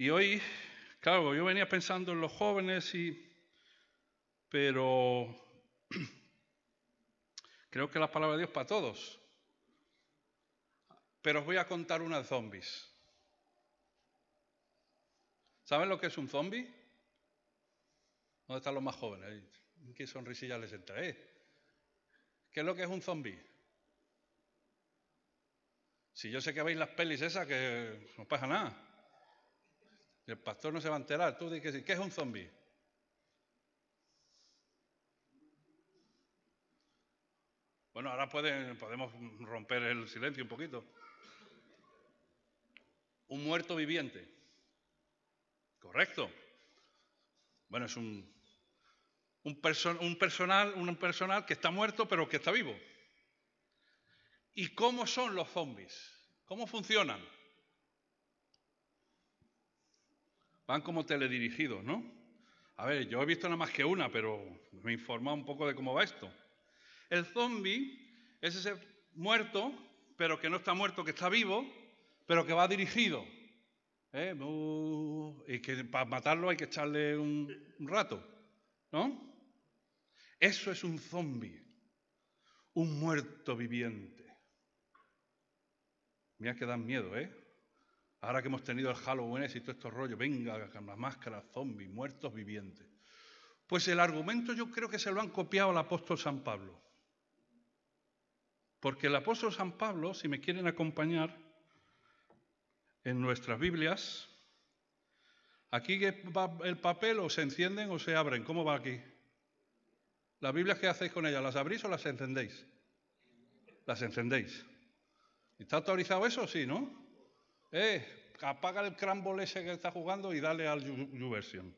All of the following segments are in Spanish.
Y hoy, claro, yo venía pensando en los jóvenes y... Pero creo que la palabra de Dios para todos. Pero os voy a contar una de zombies. ¿Saben lo que es un zombie? ¿Dónde están los más jóvenes? ¿Qué sonrisilla les entra? ¿Qué es lo que es un zombie? Si yo sé que veis las pelis esas, que no pasa nada. El pastor no se va a enterar. Tú dices, ¿qué es un zombie? Bueno, ahora podemos romper el silencio un poquito. Un muerto viviente. Correcto. Bueno, es un, un, personal, un personal que está muerto pero que está vivo. ¿Y cómo son los zombies? ¿Cómo funcionan? Van como teledirigidos, ¿no? A ver, yo he visto nada más que una, pero me he informado un poco de cómo va esto. El zombie es ese muerto, pero que no está muerto, que está vivo, pero que va dirigido. ¿eh? Y que para matarlo hay que echarle un, rato, ¿no? Eso es un zombie, un muerto viviente. Mira que dan miedo, ¿eh? Ahora que hemos tenido el Halloween y todo estos rollos, venga, con las máscaras, zombies, muertos vivientes. Pues el argumento yo creo que se lo han copiado al apóstol San Pablo. Porque el apóstol San Pablo, si me quieren acompañar en nuestras Biblias, aquí el papel o se encienden o se abren. ¿Cómo va aquí? ¿Las Biblias qué hacéis con ellas? ¿Las abrís o las encendéis? Las encendéis. ¿Está autorizado eso? Sí, ¿no? Eh, apaga el crumble ese que está jugando y dale al YouVersion.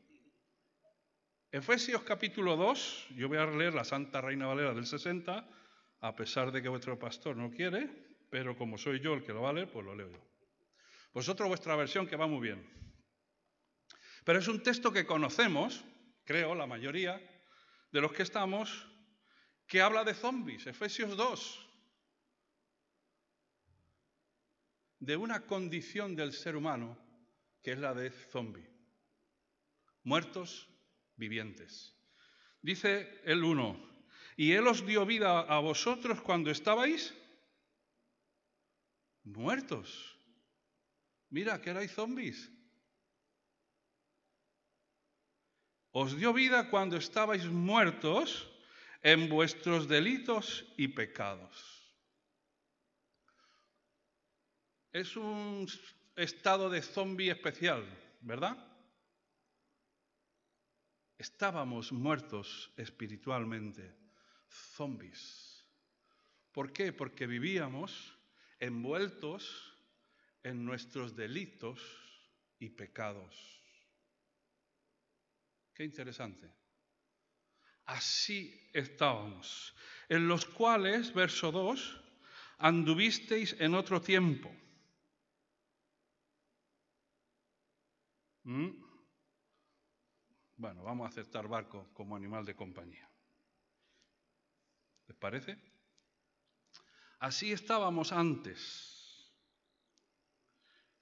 Efesios capítulo 2, yo voy a leer la Santa Reina Valera del 60, a pesar de que vuestro pastor no quiere, pero como soy yo el que lo va a leer, pues lo leo yo. Vosotros vuestra versión que va muy bien. Pero es un texto que conocemos, creo, la mayoría de los que estamos, que habla de zombies, Efesios 2. De una condición del ser humano que es la de zombie. Muertos vivientes. Dice el uno, y Él os dio vida a vosotros cuando estabais muertos. Mira, que erais zombies. Os dio vida cuando estabais muertos en vuestros delitos y pecados. Es un estado de zombie especial, ¿verdad? Estábamos muertos espiritualmente, zombies. ¿Por qué? Porque vivíamos envueltos en nuestros delitos y pecados. Qué interesante. Así estábamos, en los cuales, verso 2, anduvisteis en otro tiempo ¿Mm? Bueno, vamos a aceptar barco como animal de compañía. ¿Les parece? Así estábamos antes.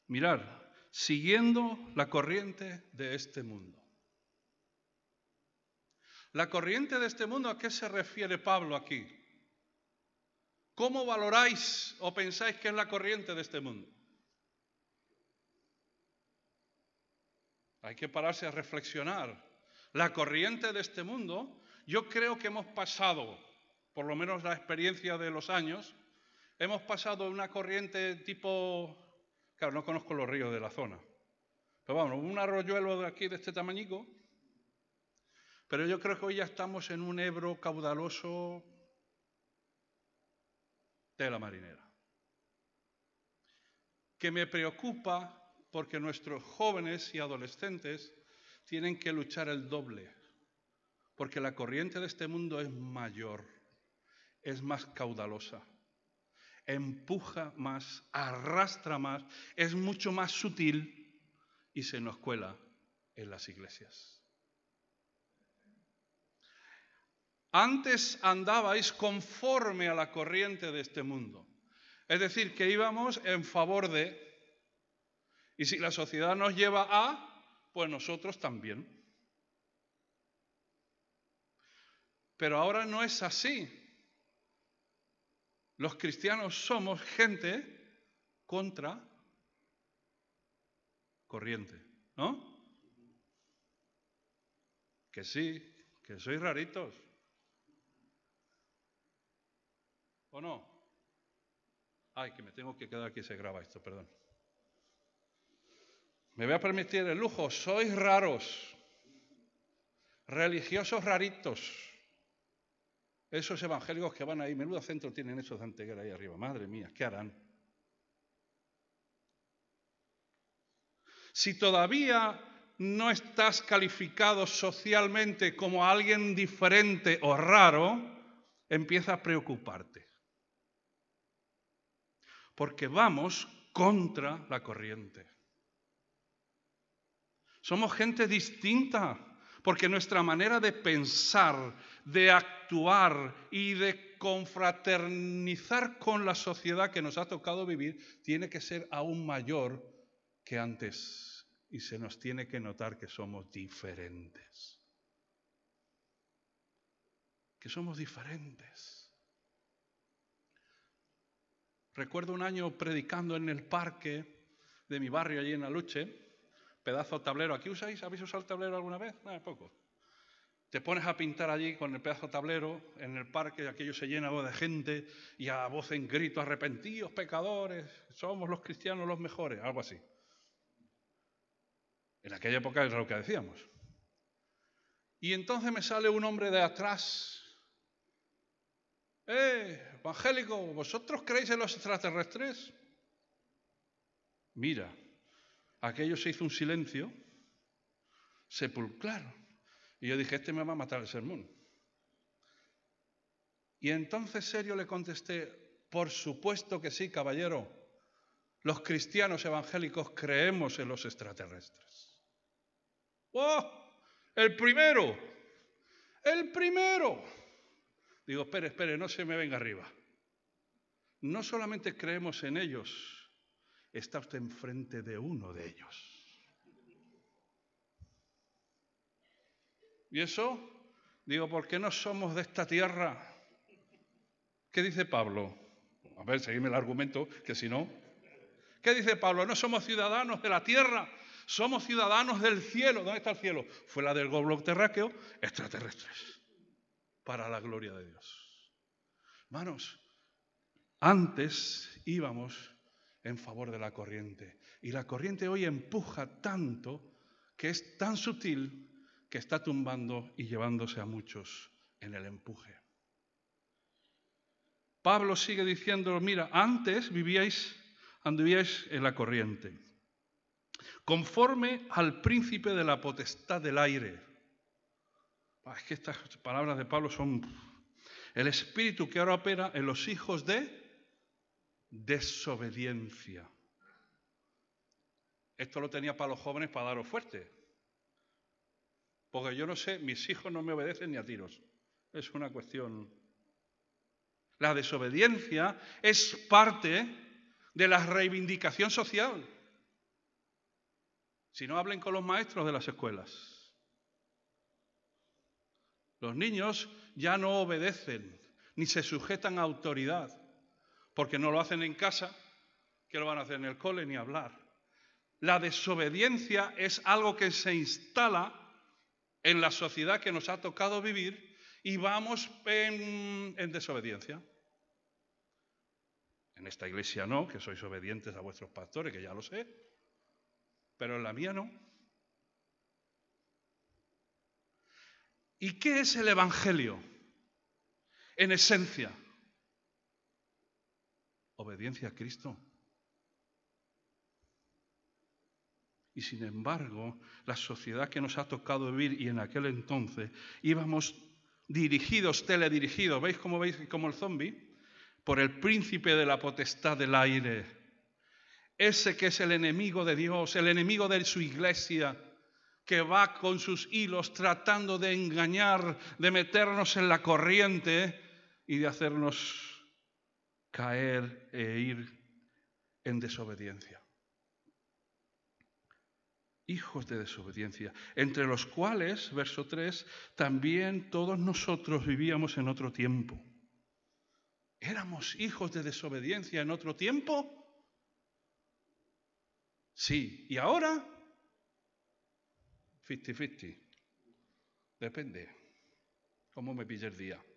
Mirar, siguiendo la corriente de este mundo. La corriente de este mundo, ¿a qué se refiere Pablo aquí? ¿Cómo valoráis o pensáis que es la corriente de este mundo? Hay que pararse a reflexionar. La corriente de este mundo, yo creo que hemos pasado, por lo menos la experiencia de los años, hemos pasado una corriente tipo, claro, no conozco los ríos de la zona, pero vamos, un arroyuelo de aquí de este tamañico, pero yo creo que hoy ya estamos en un Ebro caudaloso de la marinera. Que me preocupa porque nuestros jóvenes y adolescentes tienen que luchar el doble, porque la corriente de este mundo es mayor, es más caudalosa, empuja más, arrastra más, es mucho más sutil y se nos cuela en las iglesias. Antes andabais conforme a la corriente de este mundo. Es decir, que íbamos en favor de... Y si la sociedad nos lleva a, pues nosotros también. Pero ahora no es así. Los cristianos somos gente contra corriente, ¿no? Que sí, que sois raritos. ¿O no? Ay, que me tengo que quedar aquí, se graba esto, perdón. Me voy a permitir el lujo, sois raros, religiosos raritos. Esos evangélicos que van ahí, menudo centro tienen esos de Anteguera ahí arriba. Madre mía, ¿qué harán? Si todavía no estás calificado socialmente como alguien diferente o raro, empieza a preocuparte porque vamos contra la corriente. Somos gente distinta, porque nuestra manera de pensar, de actuar y de confraternizar con la sociedad que nos ha tocado vivir tiene que ser aún mayor que antes y se nos tiene que notar que somos diferentes. Que somos diferentes. Recuerdo un año predicando en el parque de mi barrio allí en Aluche, pedazo de tablero. ¿Aquí usáis? ¿Habéis usado el tablero alguna vez? No, poco. Te pones a pintar allí con el pedazo de tablero en el parque, aquello se llena de gente y a voz en grito, arrepentidos, pecadores, somos los cristianos los mejores, algo así. En aquella época era lo que decíamos. Y entonces me sale un hombre de atrás ¡Eh, evangélico, ¿vosotros creéis en los extraterrestres? Mira, aquello se hizo un silencio sepulcral. Y yo dije, este me va a matar el sermón. Y entonces serio le contesté, por supuesto que sí, caballero. Los cristianos evangélicos creemos en los extraterrestres. ¡Oh! El primero, el primero. Digo, espere, espere, no se me venga arriba. No solamente creemos en ellos, está usted enfrente de uno de ellos. ¿Y eso? Digo, ¿por qué no somos de esta tierra? ¿Qué dice Pablo? A ver, seguime el argumento, que si no. ¿Qué dice Pablo? No somos ciudadanos de la tierra, somos ciudadanos del cielo. ¿Dónde está el cielo? Fue la del globo terráqueo, extraterrestres para la gloria de Dios. Hermanos, antes íbamos en favor de la corriente y la corriente hoy empuja tanto que es tan sutil que está tumbando y llevándose a muchos en el empuje. Pablo sigue diciendo, mira, antes vivíais, anduvíais en la corriente, conforme al príncipe de la potestad del aire Ah, es que estas palabras de Pablo son el espíritu que ahora opera en los hijos de desobediencia. Esto lo tenía para los jóvenes para daros fuerte. Porque yo no sé, mis hijos no me obedecen ni a tiros. Es una cuestión. La desobediencia es parte de la reivindicación social. Si no hablen con los maestros de las escuelas. Los niños ya no obedecen ni se sujetan a autoridad, porque no lo hacen en casa, que lo van a hacer en el cole ni hablar. La desobediencia es algo que se instala en la sociedad que nos ha tocado vivir y vamos en, en desobediencia. En esta iglesia no, que sois obedientes a vuestros pastores, que ya lo sé, pero en la mía no. ¿Y qué es el Evangelio? En esencia, obediencia a Cristo. Y sin embargo, la sociedad que nos ha tocado vivir y en aquel entonces íbamos dirigidos, teledirigidos, ¿veis cómo veis como el zombi? Por el príncipe de la potestad del aire. Ese que es el enemigo de Dios, el enemigo de su iglesia, que va con sus hilos tratando de engañar, de meternos en la corriente y de hacernos caer e ir en desobediencia. Hijos de desobediencia, entre los cuales, verso 3, también todos nosotros vivíamos en otro tiempo. ¿Éramos hijos de desobediencia en otro tiempo? Sí. ¿Y ahora? 50-50. Depende. ¿Cómo me pilla el día?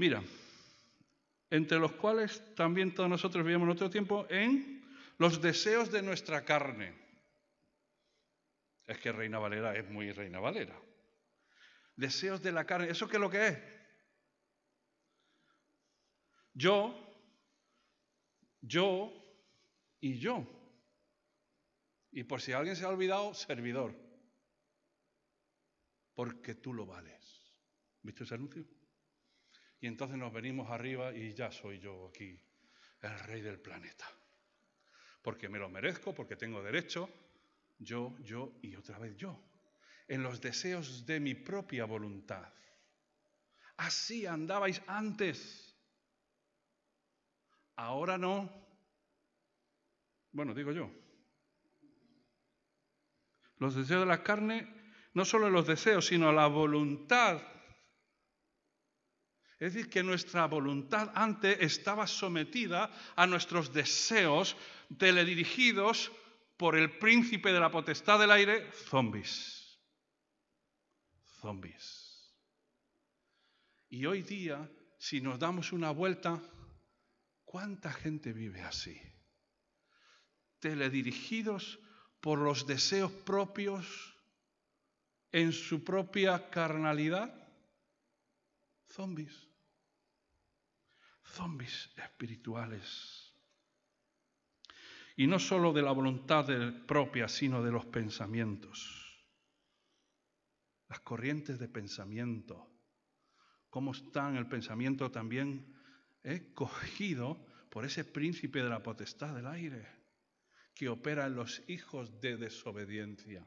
Mira, entre los cuales también todos nosotros vivíamos en otro tiempo en los deseos de nuestra carne. Es que Reina Valera es muy Reina Valera. Deseos de la carne. ¿Eso qué es lo que es? Yo, yo y yo. Y por si alguien se ha olvidado, servidor. Porque tú lo vales. ¿Viste ese anuncio? Y entonces nos venimos arriba y ya soy yo aquí, el rey del planeta. Porque me lo merezco, porque tengo derecho, yo, yo y otra vez yo, en los deseos de mi propia voluntad. Así andabais antes. Ahora no. Bueno, digo yo. Los deseos de la carne, no solo los deseos, sino la voluntad es decir, que nuestra voluntad antes estaba sometida a nuestros deseos teledirigidos por el príncipe de la potestad del aire, zombies. Zombies. Y hoy día, si nos damos una vuelta, ¿cuánta gente vive así? Teledirigidos por los deseos propios en su propia carnalidad. Zombies zombies espirituales. Y no solo de la voluntad propia, sino de los pensamientos. Las corrientes de pensamiento. Cómo está el pensamiento también eh, cogido por ese príncipe de la potestad del aire que opera en los hijos de desobediencia.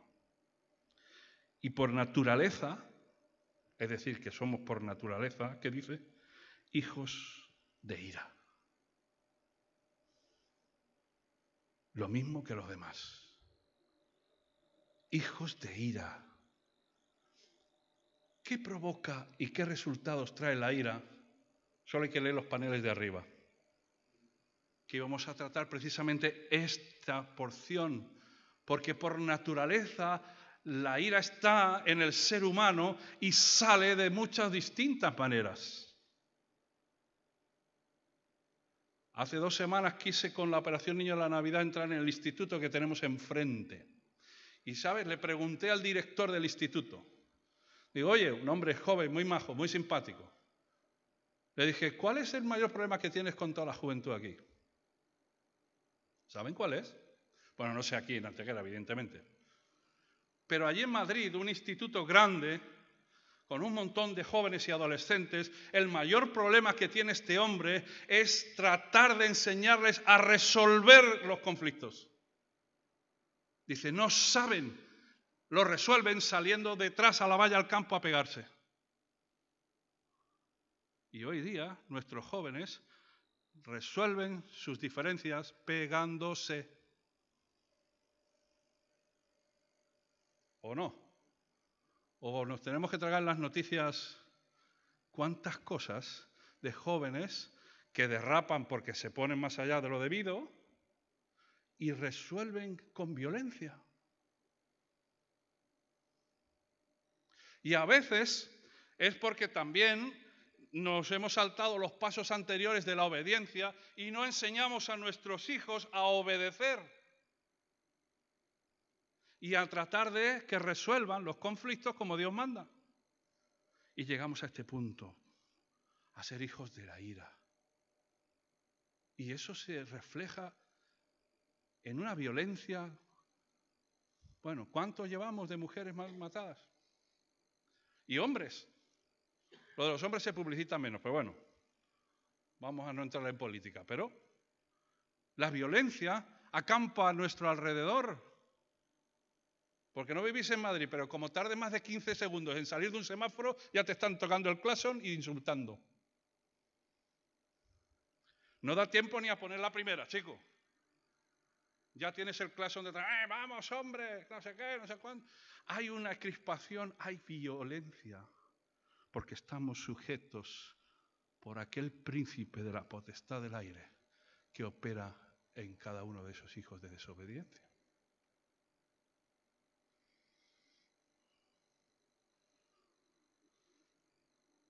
Y por naturaleza, es decir, que somos por naturaleza, ¿qué dice? Hijos de ira. Lo mismo que los demás. Hijos de ira. ¿Qué provoca y qué resultados trae la ira? Solo hay que leer los paneles de arriba. Que vamos a tratar precisamente esta porción, porque por naturaleza la ira está en el ser humano y sale de muchas distintas maneras. Hace dos semanas quise con la Operación Niño de la Navidad entrar en el instituto que tenemos enfrente. Y, ¿sabes? Le pregunté al director del instituto. Digo, oye, un hombre joven, muy majo, muy simpático. Le dije, ¿cuál es el mayor problema que tienes con toda la juventud aquí? ¿Saben cuál es? Bueno, no sé aquí en Antequera, evidentemente. Pero allí en Madrid, un instituto grande, con un montón de jóvenes y adolescentes, el mayor problema que tiene este hombre es tratar de enseñarles a resolver los conflictos. Dice, no saben, lo resuelven saliendo detrás a la valla al campo a pegarse. Y hoy día nuestros jóvenes resuelven sus diferencias pegándose. ¿O no? O nos tenemos que tragar las noticias cuántas cosas de jóvenes que derrapan porque se ponen más allá de lo debido y resuelven con violencia. Y a veces es porque también nos hemos saltado los pasos anteriores de la obediencia y no enseñamos a nuestros hijos a obedecer y a tratar de que resuelvan los conflictos como Dios manda. Y llegamos a este punto, a ser hijos de la ira. Y eso se refleja en una violencia. Bueno, ¿cuántos llevamos de mujeres matadas? Y hombres. Lo de los hombres se publicita menos, pero bueno, vamos a no entrar en política. Pero la violencia acampa a nuestro alrededor. Porque no vivís en Madrid, pero como tarde más de 15 segundos en salir de un semáforo, ya te están tocando el claxon e insultando. No da tiempo ni a poner la primera, chico. Ya tienes el claxon detrás. ¡Eh, vamos, hombre! No sé qué, no sé cuánto. Hay una crispación, hay violencia, porque estamos sujetos por aquel príncipe de la potestad del aire que opera en cada uno de esos hijos de desobediencia.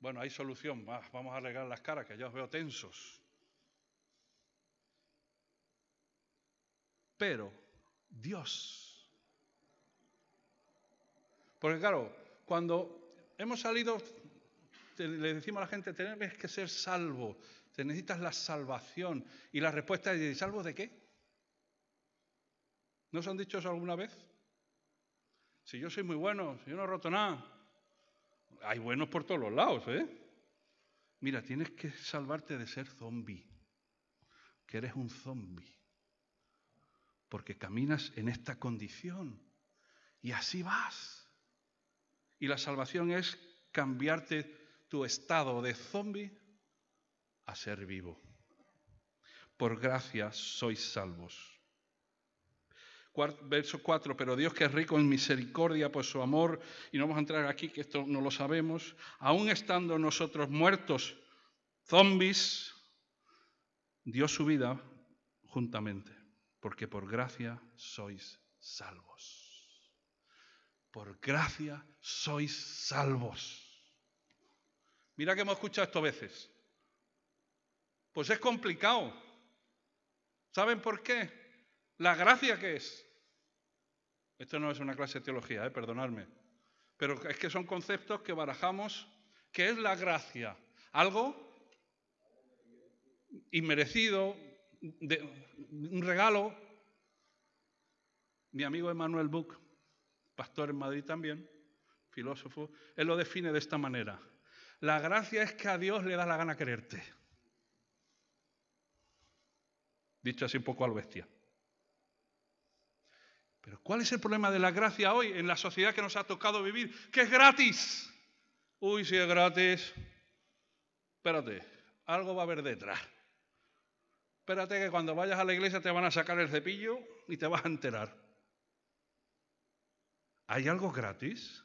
Bueno, hay solución, vamos a arreglar las caras, que ya os veo tensos. Pero Dios. Porque claro, cuando hemos salido, le decimos a la gente, tenés que ser salvo, te necesitas la salvación. Y la respuesta es, ¿salvo de qué? ¿No os han dicho eso alguna vez? Si yo soy muy bueno, si yo no he roto nada, hay buenos por todos los lados, ¿eh? Mira, tienes que salvarte de ser zombie, que eres un zombie, porque caminas en esta condición y así vas. Y la salvación es cambiarte tu estado de zombie a ser vivo. Por gracia sois salvos verso 4, pero Dios que es rico en misericordia por su amor, y no vamos a entrar aquí que esto no lo sabemos, aún estando nosotros muertos, zombies, dio su vida juntamente, porque por gracia sois salvos. Por gracia sois salvos. Mira que hemos escuchado esto veces. Pues es complicado. ¿Saben por qué? La gracia que es. Esto no es una clase de teología, eh, perdonadme. Pero es que son conceptos que barajamos. ¿Qué es la gracia? Algo inmerecido, un regalo. Mi amigo Emanuel Buch, pastor en Madrid también, filósofo, él lo define de esta manera. La gracia es que a Dios le da la gana quererte. Dicho así un poco al bestia. Pero ¿cuál es el problema de la gracia hoy en la sociedad que nos ha tocado vivir? Que es gratis. Uy, si es gratis. Espérate, algo va a haber detrás. Espérate que cuando vayas a la iglesia te van a sacar el cepillo y te vas a enterar. ¿Hay algo gratis?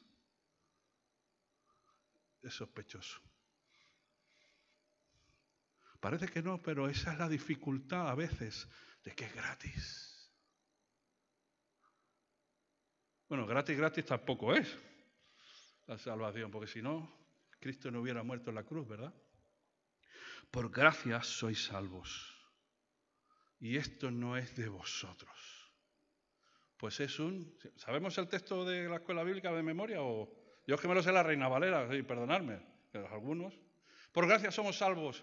Es sospechoso. Parece que no, pero esa es la dificultad a veces de que es gratis. Bueno, gratis, gratis tampoco es la salvación, porque si no, Cristo no hubiera muerto en la cruz, ¿verdad? Por gracia sois salvos. Y esto no es de vosotros. Pues es un... ¿Sabemos el texto de la escuela bíblica de memoria? O yo que me lo sé la Reina Valera, sí, perdonadme, pero algunos. Por gracia somos salvos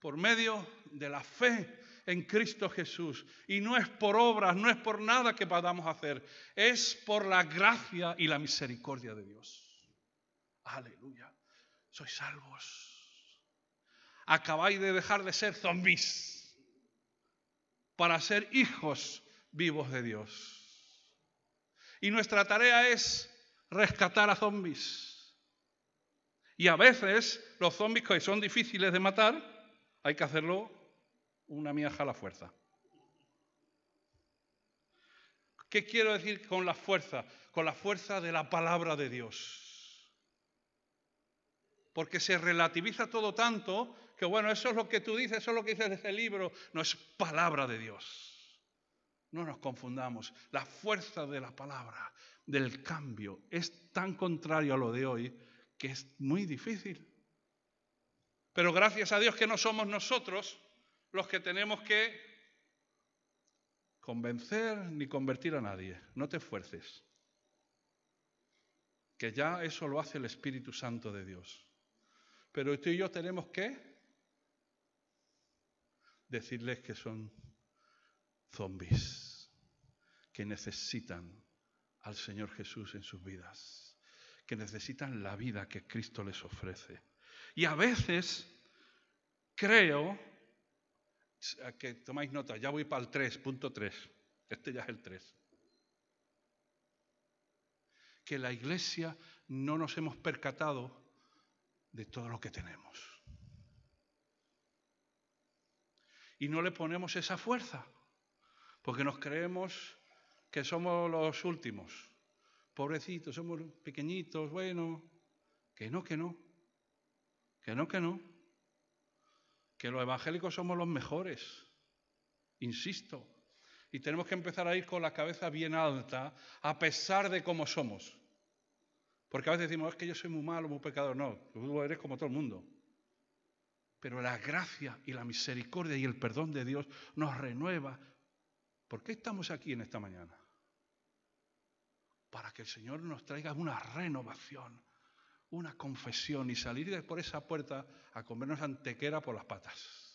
por medio de la fe en Cristo Jesús. Y no es por obras, no es por nada que podamos hacer, es por la gracia y la misericordia de Dios. Aleluya. Sois salvos. Acabáis de dejar de ser zombies para ser hijos vivos de Dios. Y nuestra tarea es rescatar a zombies. Y a veces los zombies que son difíciles de matar, hay que hacerlo una miaja a la fuerza. ¿Qué quiero decir con la fuerza? Con la fuerza de la palabra de Dios. Porque se relativiza todo tanto que, bueno, eso es lo que tú dices, eso es lo que dices de ese libro. No es palabra de Dios. No nos confundamos. La fuerza de la palabra, del cambio, es tan contrario a lo de hoy que es muy difícil. Pero gracias a Dios que no somos nosotros los que tenemos que convencer ni convertir a nadie. No te esfuerces. Que ya eso lo hace el Espíritu Santo de Dios. Pero tú y yo tenemos que decirles que son zombies, que necesitan al Señor Jesús en sus vidas, que necesitan la vida que Cristo les ofrece. Y a veces creo, que tomáis nota, ya voy para el 3.3, este ya es el 3, que la iglesia no nos hemos percatado de todo lo que tenemos. Y no le ponemos esa fuerza, porque nos creemos que somos los últimos. Pobrecitos, somos pequeñitos, bueno, que no, que no, que no, que no, que los evangélicos somos los mejores, insisto, y tenemos que empezar a ir con la cabeza bien alta a pesar de cómo somos. Porque a veces decimos, es que yo soy muy malo, muy pecador. No, tú eres como todo el mundo. Pero la gracia y la misericordia y el perdón de Dios nos renueva. ¿Por qué estamos aquí en esta mañana? Para que el Señor nos traiga una renovación, una confesión y salir por esa puerta a comernos antequera por las patas.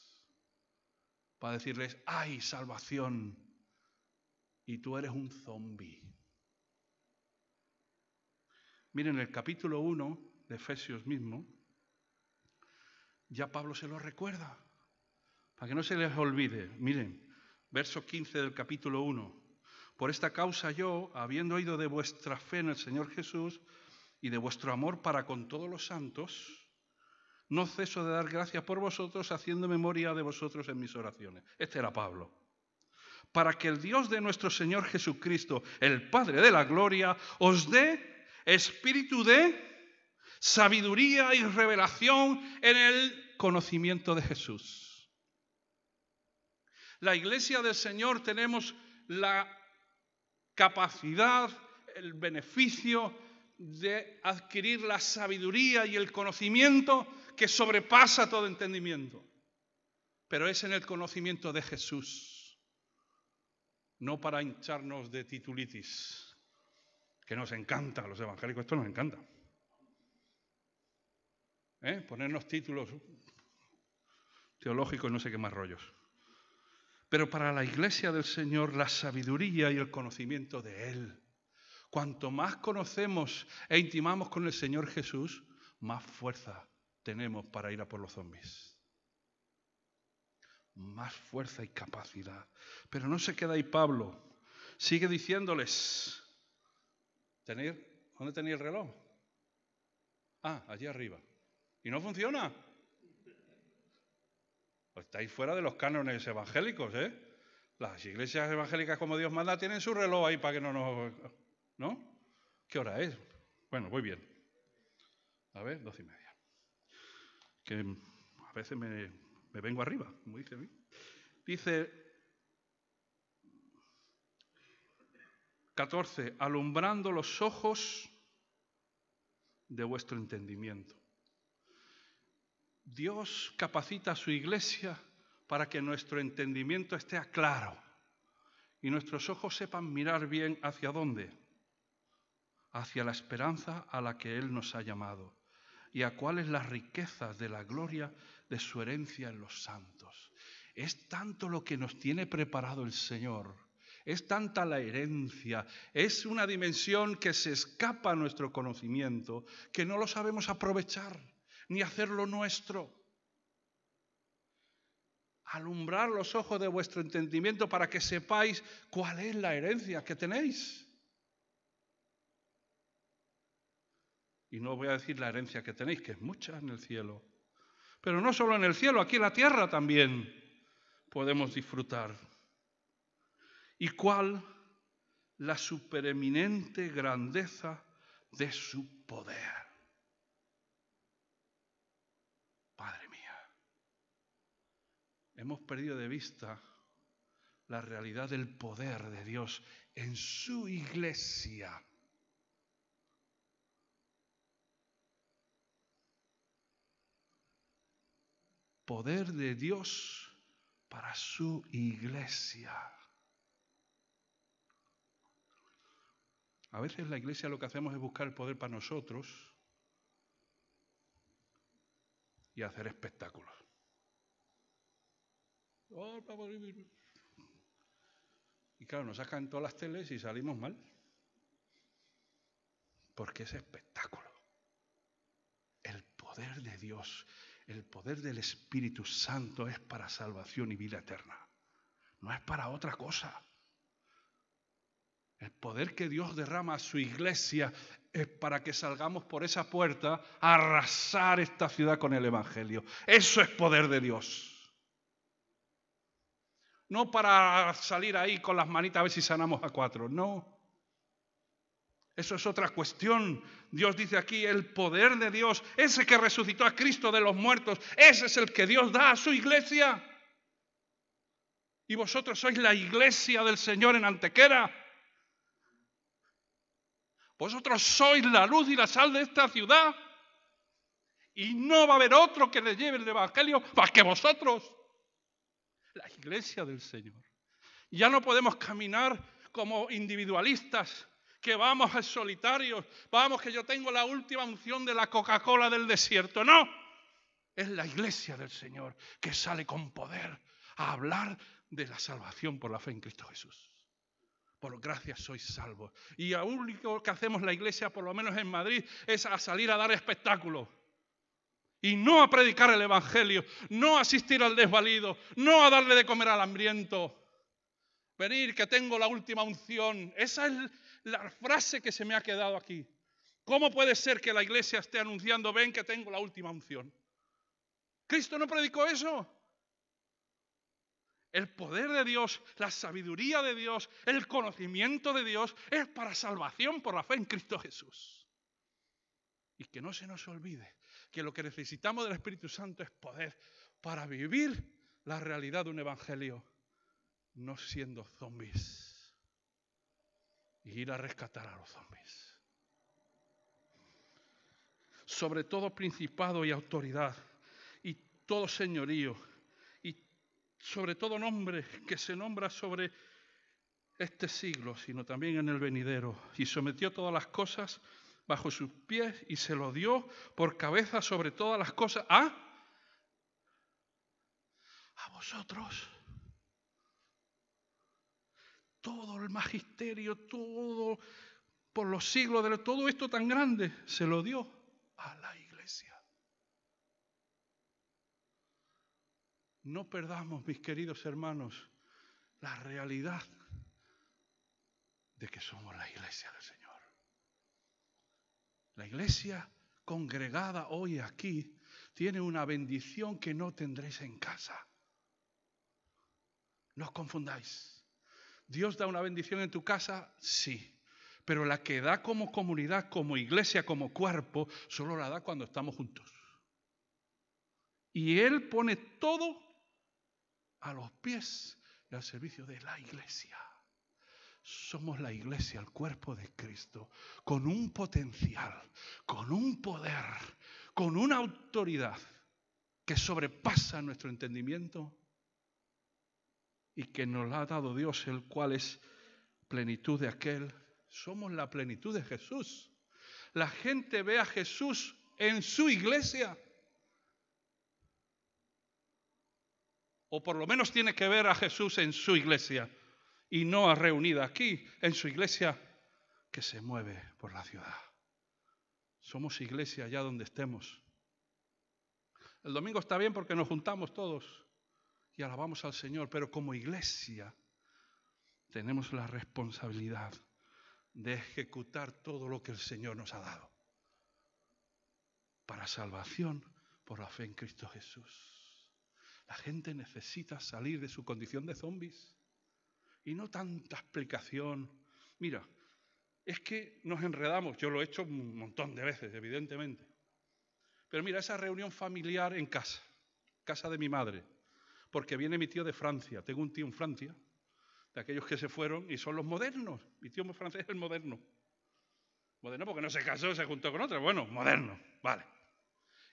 Para decirles, hay salvación y tú eres un zombi. Miren, el capítulo 1 de Efesios mismo, ya Pablo se lo recuerda, para que no se les olvide. Miren, verso 15 del capítulo 1. Por esta causa yo, habiendo oído de vuestra fe en el Señor Jesús y de vuestro amor para con todos los santos, no ceso de dar gracias por vosotros, haciendo memoria de vosotros en mis oraciones. Este era Pablo. Para que el Dios de nuestro Señor Jesucristo, el Padre de la Gloria, os dé espíritu de sabiduría y revelación en el conocimiento de Jesús. La iglesia del Señor tenemos la capacidad, el beneficio de adquirir la sabiduría y el conocimiento que sobrepasa todo entendimiento. Pero es en el conocimiento de Jesús, no para hincharnos de titulitis que nos encanta, a los evangélicos esto nos encanta. ¿Eh? Ponernos títulos teológicos no sé qué más rollos. Pero para la iglesia del Señor, la sabiduría y el conocimiento de Él. Cuanto más conocemos e intimamos con el Señor Jesús, más fuerza tenemos para ir a por los zombies. Más fuerza y capacidad. Pero no se queda ahí Pablo. Sigue diciéndoles, ¿Dónde tenéis el reloj? Ah, allí arriba. ¿Y no funciona? Pues estáis fuera de los cánones evangélicos, ¿eh? Las iglesias evangélicas como Dios manda tienen su reloj ahí para que no nos... ¿No? ¿Qué hora es? Bueno, voy bien. A ver, doce y media. Que a veces me, vengo arriba, como dice a mí. Dice 14, alumbrando los ojos de vuestro entendimiento. Dios capacita a su iglesia para que nuestro entendimiento esté claro y nuestros ojos sepan mirar bien hacia dónde, hacia la esperanza a la que Él nos ha llamado y a cuáles las riquezas de la gloria de su herencia en los santos. Es tanto lo que nos tiene preparado el Señor es tanta la herencia, es una dimensión que se escapa a nuestro conocimiento, que no lo sabemos aprovechar ni hacerlo nuestro. Alumbrar los ojos de vuestro entendimiento para que sepáis cuál es la herencia que tenéis. Y no voy a decir la herencia que tenéis, que es mucha en el cielo. Pero no solo en el cielo, aquí en la tierra también podemos disfrutar y cuál la supereminente grandeza de su poder. Padre mía, hemos perdido de vista la realidad del poder de Dios en su iglesia. Poder de Dios para su iglesia. A veces la iglesia lo que hacemos es buscar el poder para nosotros y hacer espectáculos. Y claro, nos sacan todas las teles y salimos mal. Porque es espectáculo. El poder de Dios, el poder del Espíritu Santo es para salvación y vida eterna. No es para otra cosa. El poder que Dios derrama a su iglesia es para que salgamos por esa puerta a arrasar esta ciudad con el Evangelio. Eso es poder de Dios. No para salir ahí con las manitas a ver si sanamos a cuatro, no. Eso es otra cuestión. Dios dice aquí, el poder de Dios, ese que resucitó a Cristo de los muertos, ese es el que Dios da a su iglesia. Y vosotros sois la iglesia del Señor en Antequera. Vosotros sois la luz y la sal de esta ciudad. Y no va a haber otro que le lleve el Evangelio más que vosotros. La iglesia del Señor. Ya no podemos caminar como individualistas, que vamos a solitarios, vamos que yo tengo la última unción de la Coca-Cola del desierto. No, es la iglesia del Señor que sale con poder a hablar de la salvación por la fe en Cristo Jesús por gracia sois salvos. Y lo único que hacemos la iglesia, por lo menos en Madrid, es a salir a dar espectáculos. Y no a predicar el Evangelio, no a asistir al desvalido, no a darle de comer al hambriento. Venir que tengo la última unción. Esa es la frase que se me ha quedado aquí. ¿Cómo puede ser que la iglesia esté anunciando, ven que tengo la última unción? Cristo no predicó eso. El poder de Dios, la sabiduría de Dios, el conocimiento de Dios es para salvación por la fe en Cristo Jesús. Y que no se nos olvide que lo que necesitamos del Espíritu Santo es poder para vivir la realidad de un evangelio, no siendo zombies y ir a rescatar a los zombies. Sobre todo principado y autoridad y todo señorío sobre todo nombre que se nombra sobre este siglo, sino también en el venidero, y sometió todas las cosas bajo sus pies y se lo dio por cabeza sobre todas las cosas a a vosotros. Todo el magisterio, todo por los siglos de todo esto tan grande se lo dio a la iglesia. No perdamos, mis queridos hermanos, la realidad de que somos la iglesia del Señor. La iglesia congregada hoy aquí tiene una bendición que no tendréis en casa. No os confundáis. Dios da una bendición en tu casa, sí. Pero la que da como comunidad, como iglesia, como cuerpo, solo la da cuando estamos juntos. Y Él pone todo a los pies y al servicio de la iglesia. Somos la iglesia, el cuerpo de Cristo, con un potencial, con un poder, con una autoridad que sobrepasa nuestro entendimiento y que nos ha dado Dios, el cual es plenitud de aquel. Somos la plenitud de Jesús. La gente ve a Jesús en su iglesia. o por lo menos tiene que ver a Jesús en su iglesia y no a reunida aquí, en su iglesia que se mueve por la ciudad. Somos iglesia allá donde estemos. El domingo está bien porque nos juntamos todos y alabamos al Señor, pero como iglesia tenemos la responsabilidad de ejecutar todo lo que el Señor nos ha dado para salvación por la fe en Cristo Jesús. La gente necesita salir de su condición de zombies. Y no tanta explicación. Mira, es que nos enredamos. Yo lo he hecho un montón de veces, evidentemente. Pero mira, esa reunión familiar en casa, casa de mi madre, porque viene mi tío de Francia. Tengo un tío en Francia, de aquellos que se fueron y son los modernos. Mi tío francés es el moderno. Moderno porque no se casó, se juntó con otro. Bueno, moderno, vale.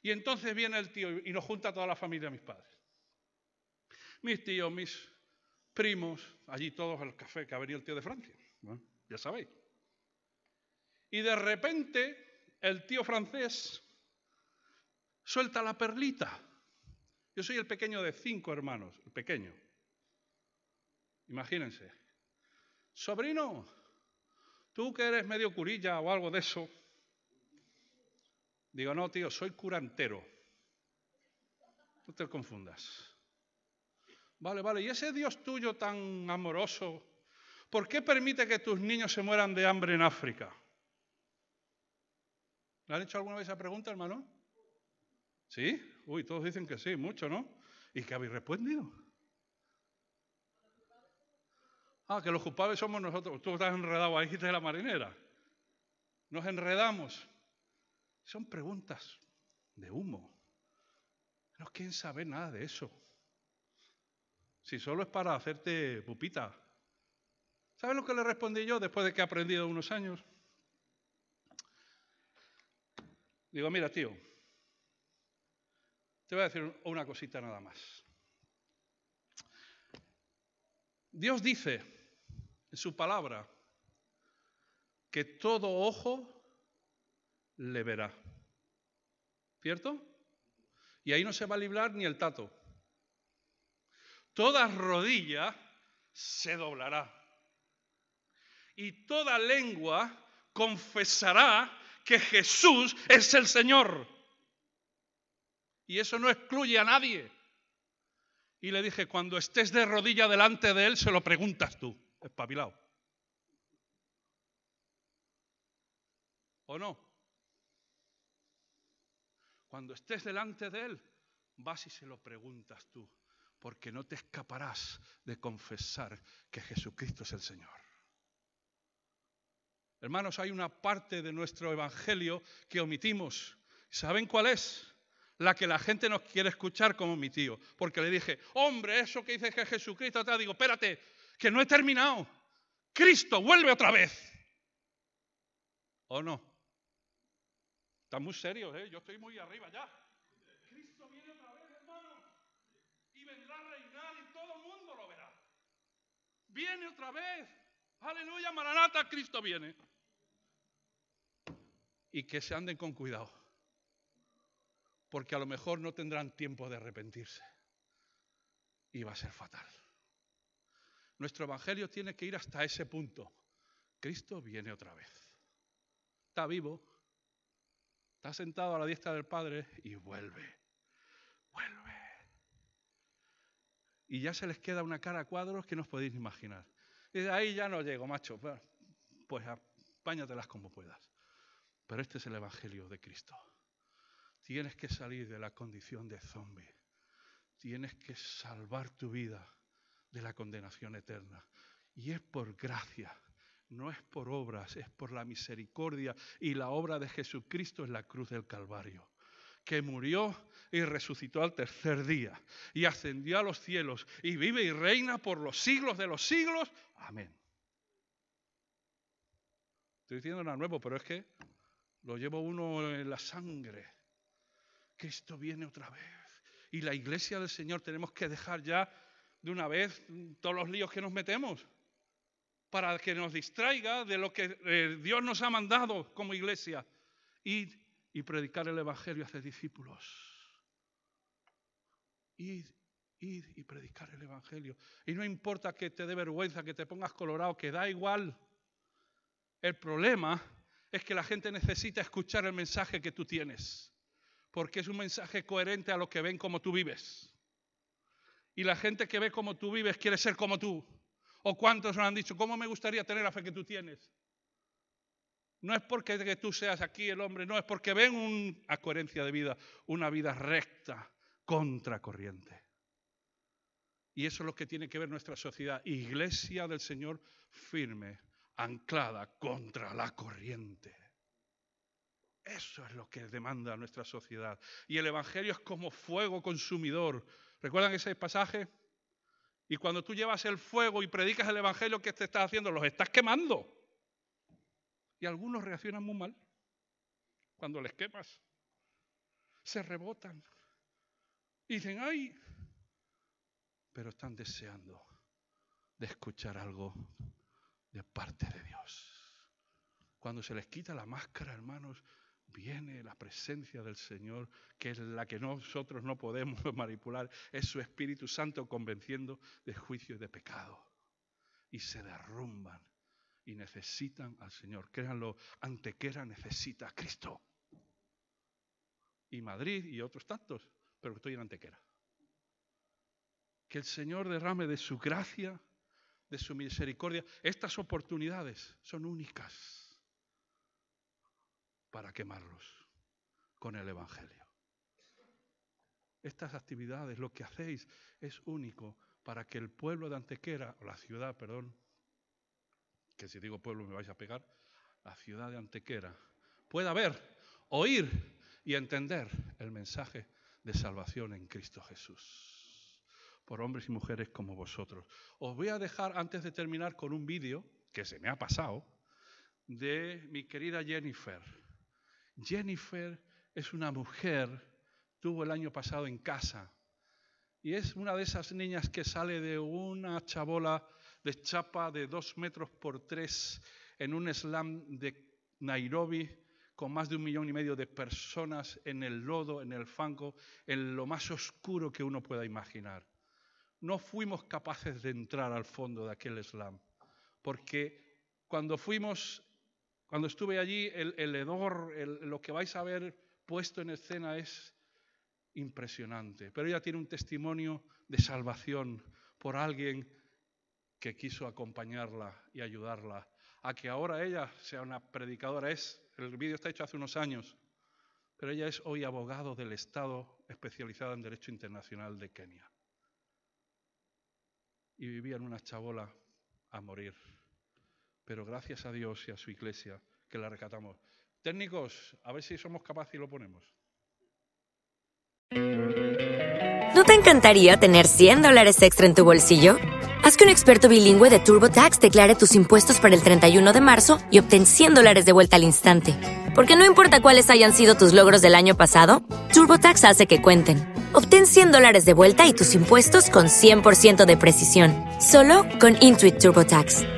Y entonces viene el tío y nos junta a toda la familia de mis padres mis tíos, mis primos, allí todos al café que ha el tío de Francia, ya sabéis. Y de repente el tío francés suelta la perlita. Yo soy el pequeño de cinco hermanos, el pequeño. Imagínense. Sobrino, tú que eres medio curilla o algo de eso. Digo, no, tío, soy curantero. No te confundas. Vale, vale. ¿Y ese Dios tuyo tan amoroso, por qué permite que tus niños se mueran de hambre en África? ¿Le han hecho alguna vez esa pregunta, hermano? ¿Sí? Uy, todos dicen que sí, mucho, ¿no? ¿Y qué habéis respondido? Ah, que los culpables somos nosotros. Tú estás enredado ahí de la marinera. Nos enredamos. Son preguntas de humo. No quieren saber nada de eso. Si solo es para hacerte pupita. ¿Sabes lo que le respondí yo después de que he aprendido unos años? Digo, mira, tío, te voy a decir una cosita nada más. Dios dice en su palabra que todo ojo le verá. ¿Cierto? Y ahí no se va a librar ni el tato. Toda rodilla se doblará. Y toda lengua confesará que Jesús es el Señor. Y eso no excluye a nadie. Y le dije, cuando estés de rodilla delante de Él, se lo preguntas tú, espabilado. ¿O no? Cuando estés delante de Él, vas y se lo preguntas tú, porque no te escaparás de confesar que Jesucristo es el Señor. Hermanos, hay una parte de nuestro Evangelio que omitimos. ¿Saben cuál es? La que la gente nos quiere escuchar como mi tío. Porque le dije, hombre, eso que dices que es Jesucristo, te digo, espérate, que no he terminado. Cristo, vuelve otra vez. ¿O no? Está muy serio, ¿eh? Yo estoy muy arriba ya. Cristo viene otra vez, hermano. Y vendrá a reinar y todo el mundo lo verá. Viene otra vez. Aleluya, Maranata, Cristo viene y que se anden con cuidado, porque a lo mejor no tendrán tiempo de arrepentirse y va a ser fatal. Nuestro Evangelio tiene que ir hasta ese punto. Cristo viene otra vez. Está vivo, está sentado a la diestra del Padre y vuelve, vuelve. Y ya se les queda una cara a cuadros que no os podéis imaginar. Y de ahí ya no llego, macho. Pues apáñatelas como puedas. Pero este es el Evangelio de Cristo. Tienes que salir de la condición de zombie. Tienes que salvar tu vida de la condenación eterna. Y es por gracia, no es por obras, es por la misericordia y la obra de Jesucristo en la cruz del Calvario, que murió y resucitó al tercer día y ascendió a los cielos y vive y reina por los siglos de los siglos. Amén. Estoy diciendo nada nuevo, pero es que lo llevo uno en la sangre. Cristo viene otra vez. Y la iglesia del Señor tenemos que dejar ya de una vez todos los líos que nos metemos para que nos distraiga de lo que eh, Dios nos ha mandado como iglesia. Id y predicar el Evangelio a hacer discípulos. Id, id y predicar el Evangelio. Y no importa que te dé vergüenza, que te pongas colorado, que da igual. El problema es que la gente necesita escuchar el mensaje que tú tienes, porque es un mensaje coherente a lo que ven como tú vives. Y la gente que ve como tú vives quiere ser como tú. ¿O cuántos nos han dicho, cómo me gustaría tener la fe que tú tienes? No es porque que tú seas aquí el hombre, no, es porque ven una coherencia de vida, una vida recta, contracorriente. Y eso es lo que tiene que ver nuestra sociedad. Iglesia del Señor firme, anclada contra la corriente. Eso es lo que demanda nuestra sociedad. Y el Evangelio es como fuego consumidor. ¿Recuerdan ese pasaje? Y cuando tú llevas el fuego y predicas el Evangelio, ¿qué te estás haciendo? Los estás quemando. Y algunos reaccionan muy mal cuando les quemas. Se rebotan. Dicen, ay, pero están deseando de escuchar algo de parte de Dios. Cuando se les quita la máscara, hermanos, viene la presencia del Señor, que es la que nosotros no podemos manipular, es su Espíritu Santo convenciendo de juicio y de pecado. y se derrumban y necesitan al Señor. Créanlo, Antequera necesita a Cristo. Y Madrid y otros tantos, pero estoy en Antequera. Que el Señor derrame de su gracia, de su misericordia. Estas oportunidades son únicas para quemarlos con el Evangelio. Estas actividades, lo que hacéis, es único para que el pueblo de Antequera, o la ciudad, perdón, que si digo pueblo me vais a pegar, la ciudad de Antequera, pueda ver, oír y entender el mensaje de salvación en Cristo Jesús, por hombres y mujeres como vosotros. Os voy a dejar, antes de terminar, con un vídeo que se me ha pasado, de mi querida Jennifer. Jennifer es una mujer, tuvo el año pasado en casa y es una de esas niñas que sale de una chabola de chapa de dos metros por tres en un slam de Nairobi con más de un millón y medio de personas en el lodo, en el fango, en lo más oscuro que uno pueda imaginar. No fuimos capaces de entrar al fondo de aquel slam, porque cuando fuimos, cuando estuve allí, el, hedor, lo que vais a ver puesto en escena es impresionante. Pero ella tiene un testimonio de salvación por alguien que quiso acompañarla y ayudarla a que ahora ella sea una predicadora. Es, el vídeo está hecho hace unos años, pero ella es hoy abogado del Estado especializada en Derecho Internacional de Kenia. Y vivía en una chabola a morir. Pero gracias a Dios y a su iglesia que la rescatamos. Técnicos, a ver si somos capaces y lo ponemos. ¿No te encantaría tener 100 dólares extra en tu bolsillo? Haz que un experto bilingüe de TurboTax declare tus impuestos para el 31 de marzo y obtén 100 dólares de vuelta al instante. Porque no importa cuáles hayan sido tus logros del año pasado, TurboTax hace que cuenten. Obtén 100 dólares de vuelta y tus impuestos con 100% de precisión, solo con Intuit TurboTax.